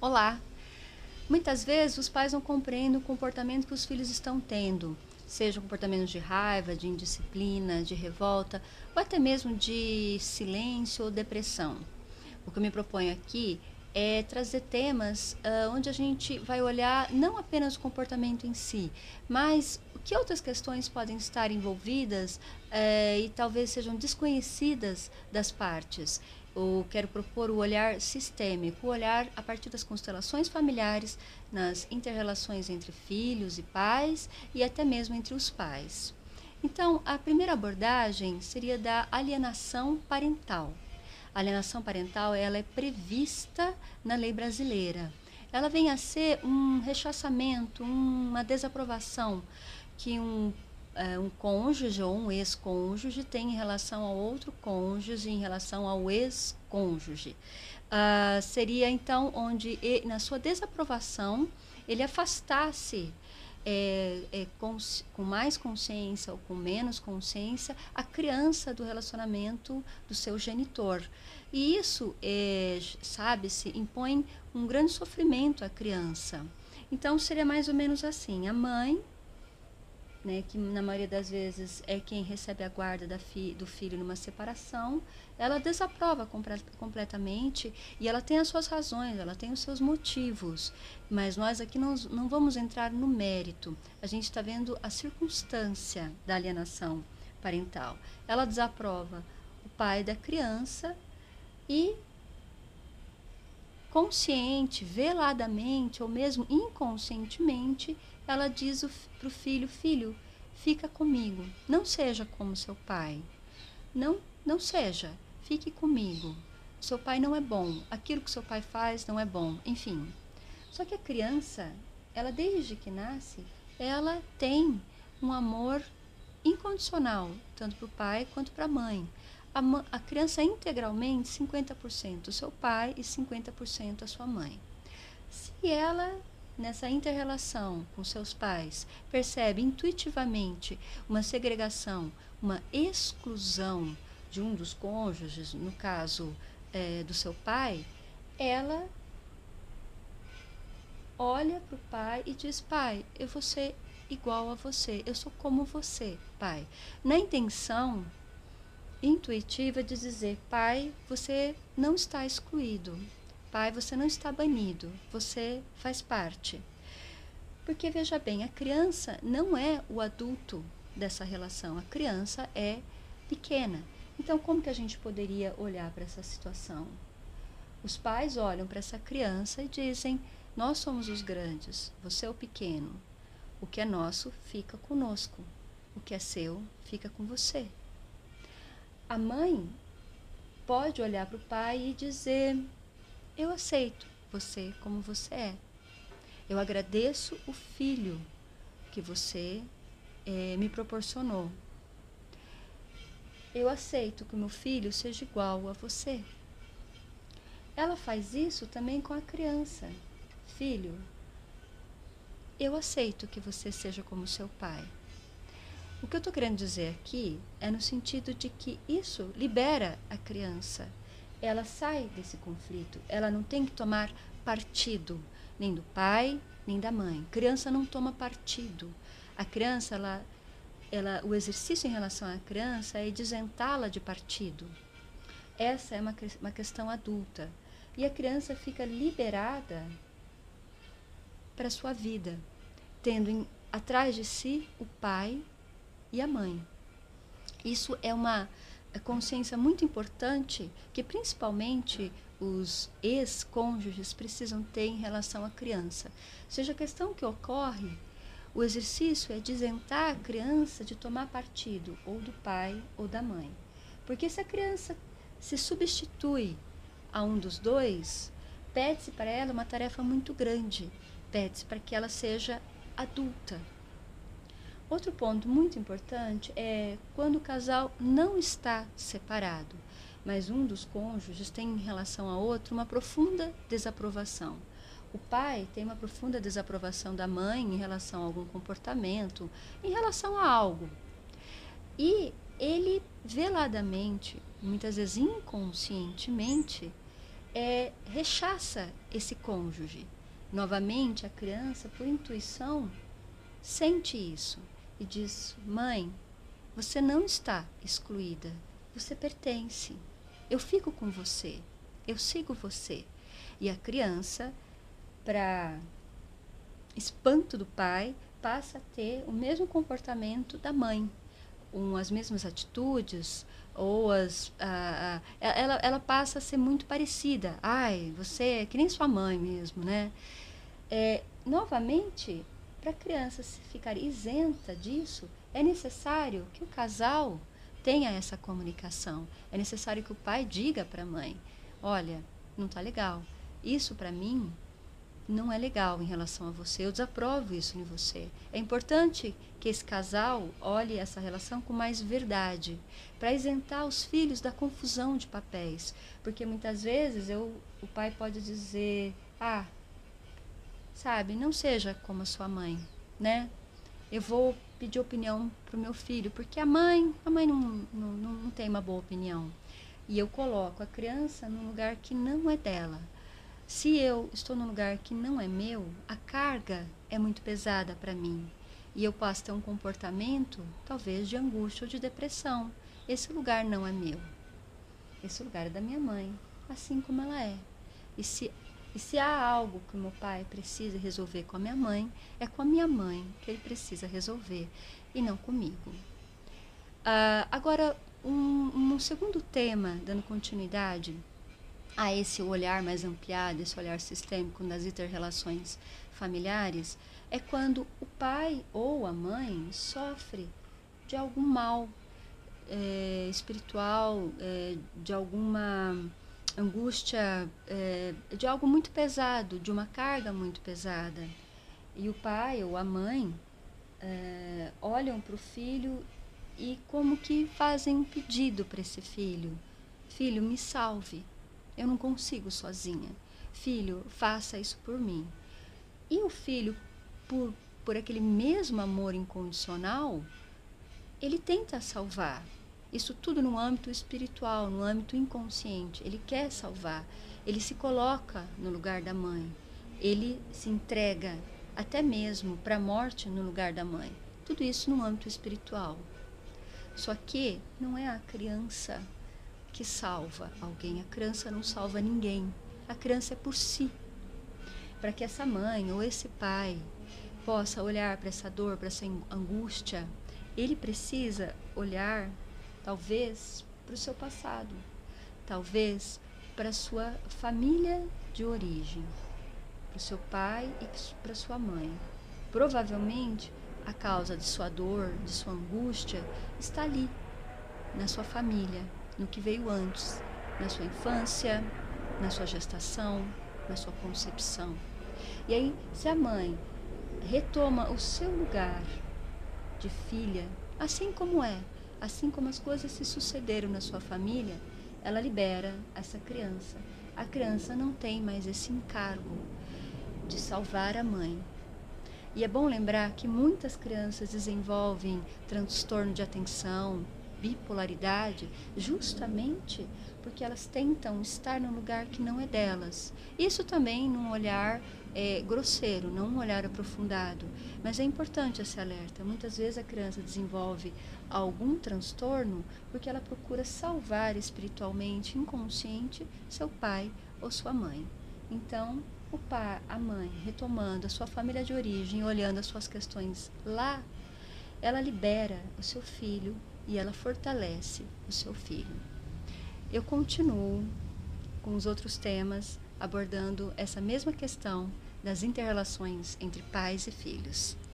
Olá! Muitas vezes os pais não compreendem o comportamento que os filhos estão tendo, seja comportamentos de raiva, de indisciplina, de revolta, ou até mesmo de silêncio ou depressão. O que eu me proponho aqui é trazer temas uh, onde a gente vai olhar não apenas o comportamento em si, mas que outras questões podem estar envolvidas uh, e talvez sejam desconhecidas das partes eu quero propor o olhar sistêmico, o olhar a partir das constelações familiares, nas interrelações entre filhos e pais e até mesmo entre os pais. Então, a primeira abordagem seria da alienação parental. A alienação parental ela é prevista na lei brasileira. Ela vem a ser um rechaçamento, uma desaprovação que um é, um cônjuge ou um ex-cônjuge tem em relação ao outro cônjuge, em relação ao ex-cônjuge. Uh, seria então onde, na sua desaprovação, ele afastasse é, é, com, com, mais consciência ou com menos consciência a criança do relacionamento do seu genitor. E isso, é, sabe-se, impõe um grande sofrimento à criança. Então, seria mais ou menos assim: a mãe né, que na maioria das vezes é quem recebe a guarda fi, do filho numa separação, ela desaprova compre completamente e ela tem as suas razões, ela tem os seus motivos. Mas nós aqui não, não vamos entrar no mérito. A gente está vendo a circunstância da alienação parental. Ela desaprova o pai da criança e consciente, veladamente ou mesmo inconscientemente, ela diz para o filho: Filho, fica comigo, não seja como seu pai. Não, não seja, fique comigo. Seu pai não é bom, aquilo que seu pai faz não é bom, enfim. Só que a criança, ela desde que nasce, ela tem um amor incondicional, tanto para o pai quanto para a mãe. A, criança integralmente 50% o seu pai e 50% a sua mãe. Se ela nessa interrelação com seus pais, percebe intuitivamente uma segregação, uma exclusão de um dos cônjuges, no caso é, do seu pai, ela olha para o pai e diz: Pai, eu vou ser igual a você, eu sou como você, pai. Na intenção intuitiva de dizer: Pai, você não está excluído, Pai, você não está banido, você faz parte. Porque veja bem, a criança não é o adulto dessa relação, a criança é pequena. Então, como que a gente poderia olhar para essa situação? Os pais olham para essa criança e dizem: Nós somos os grandes, você é o pequeno. O que é nosso fica conosco, o que é seu fica com você. A mãe pode olhar para o pai e dizer: eu aceito você como você é. Eu agradeço o filho que você é, me proporcionou. Eu aceito que o meu filho seja igual a você. Ela faz isso também com a criança. Filho, eu aceito que você seja como seu pai. O que eu estou querendo dizer aqui é no sentido de que isso libera a criança ela sai desse conflito. Ela não tem que tomar partido nem do pai nem da mãe. A criança não toma partido. A criança, ela, ela, o exercício em relação à criança é isentá-la de partido. Essa é uma, uma questão adulta. E a criança fica liberada para a sua vida, tendo em, atrás de si o pai e a mãe. Isso é uma consciência muito importante que principalmente os ex-cônjuges precisam ter em relação à criança. Seja a questão que ocorre, o exercício é de isentar a criança de tomar partido ou do pai ou da mãe. Porque se a criança se substitui a um dos dois, pede-se para ela uma tarefa muito grande, pede-se para que ela seja adulta, Outro ponto muito importante é quando o casal não está separado, mas um dos cônjuges tem em relação a outro uma profunda desaprovação. O pai tem uma profunda desaprovação da mãe em relação a algum comportamento, em relação a algo. E ele veladamente, muitas vezes inconscientemente, é, rechaça esse cônjuge. Novamente, a criança, por intuição, sente isso e diz: Mãe, você não está excluída, você pertence. Eu fico com você, eu sigo você. E a criança, para espanto do pai, passa a ter o mesmo comportamento da mãe, um, as mesmas atitudes, ou as, ela, ela passa a ser muito parecida. Ai, você é que nem sua mãe mesmo, né? É, novamente, para a criança ficar isenta disso, é necessário que o casal tenha essa comunicação. É necessário que o pai diga para a mãe: olha, não está legal. Isso para mim não é legal em relação a você, eu desaprovo isso em você. É importante que esse casal olhe essa relação com mais verdade, para isentar os filhos da confusão de papéis, porque muitas vezes eu, o pai pode dizer: "Ah, sabe, não seja como a sua mãe, né? Eu vou pedir opinião para o meu filho, porque a mãe, a mãe não, não, não tem uma boa opinião. E eu coloco a criança num lugar que não é dela. Se eu estou num lugar que não é meu, a carga é muito pesada para mim. E eu posso ter um comportamento, talvez, de angústia ou de depressão. Esse lugar não é meu. Esse lugar é da minha mãe, assim como ela é. E se, e se há algo que o meu pai precisa resolver com a minha mãe, é com a minha mãe que ele precisa resolver, e não comigo. Uh, agora, um, um segundo tema, dando continuidade, a esse olhar mais ampliado, esse olhar sistêmico nas interrelações familiares, é quando o pai ou a mãe sofre de algum mal é, espiritual, é, de alguma angústia, é, de algo muito pesado, de uma carga muito pesada. E o pai ou a mãe olham para o filho e como que fazem um pedido para esse filho: Filho, me salve eu não consigo sozinha. Filho, faça isso por mim. E o filho, por, por aquele mesmo amor incondicional, ele tenta salvar. Isso tudo no âmbito espiritual, no âmbito inconsciente. Ele quer salvar. Ele se coloca no lugar da mãe. Ele se entrega até mesmo para a morte no lugar da mãe. Tudo isso no âmbito espiritual. Só que não é a criança que salva alguém. A criança não salva ninguém. A criança é por si. Para que essa mãe ou esse pai possa olhar para essa dor, para essa angústia, ele precisa olhar, talvez, para o seu passado, talvez para a sua família de origem, para o seu pai e para sua mãe. Provavelmente, a causa de sua dor, de sua angústia, está ali, na sua família, no que veio antes, na sua infância, na sua gestação, na sua concepção. E aí, se a mãe retoma o seu lugar de filha, assim como é, assim como as coisas se sucederam na sua família, ela libera essa criança. A criança não tem mais esse encargo de salvar a mãe. E é bom lembrar que muitas crianças desenvolvem transtorno de atenção, bipolaridade justamente porque elas tentam estar num lugar que não é delas. Isso também num olhar é, grosseiro, não um olhar aprofundado. Mas é importante esse alerta. Muitas vezes a criança desenvolve algum transtorno porque ela procura salvar espiritualmente, inconsciente, seu pai ou sua mãe. Então, o pai, a mãe, retomando a sua família de origem, olhando as suas questões lá, ela libera o seu filho e ela fortalece o seu filho. Eu continuo com os outros temas abordando essa mesma questão das interrelações entre pais e filhos.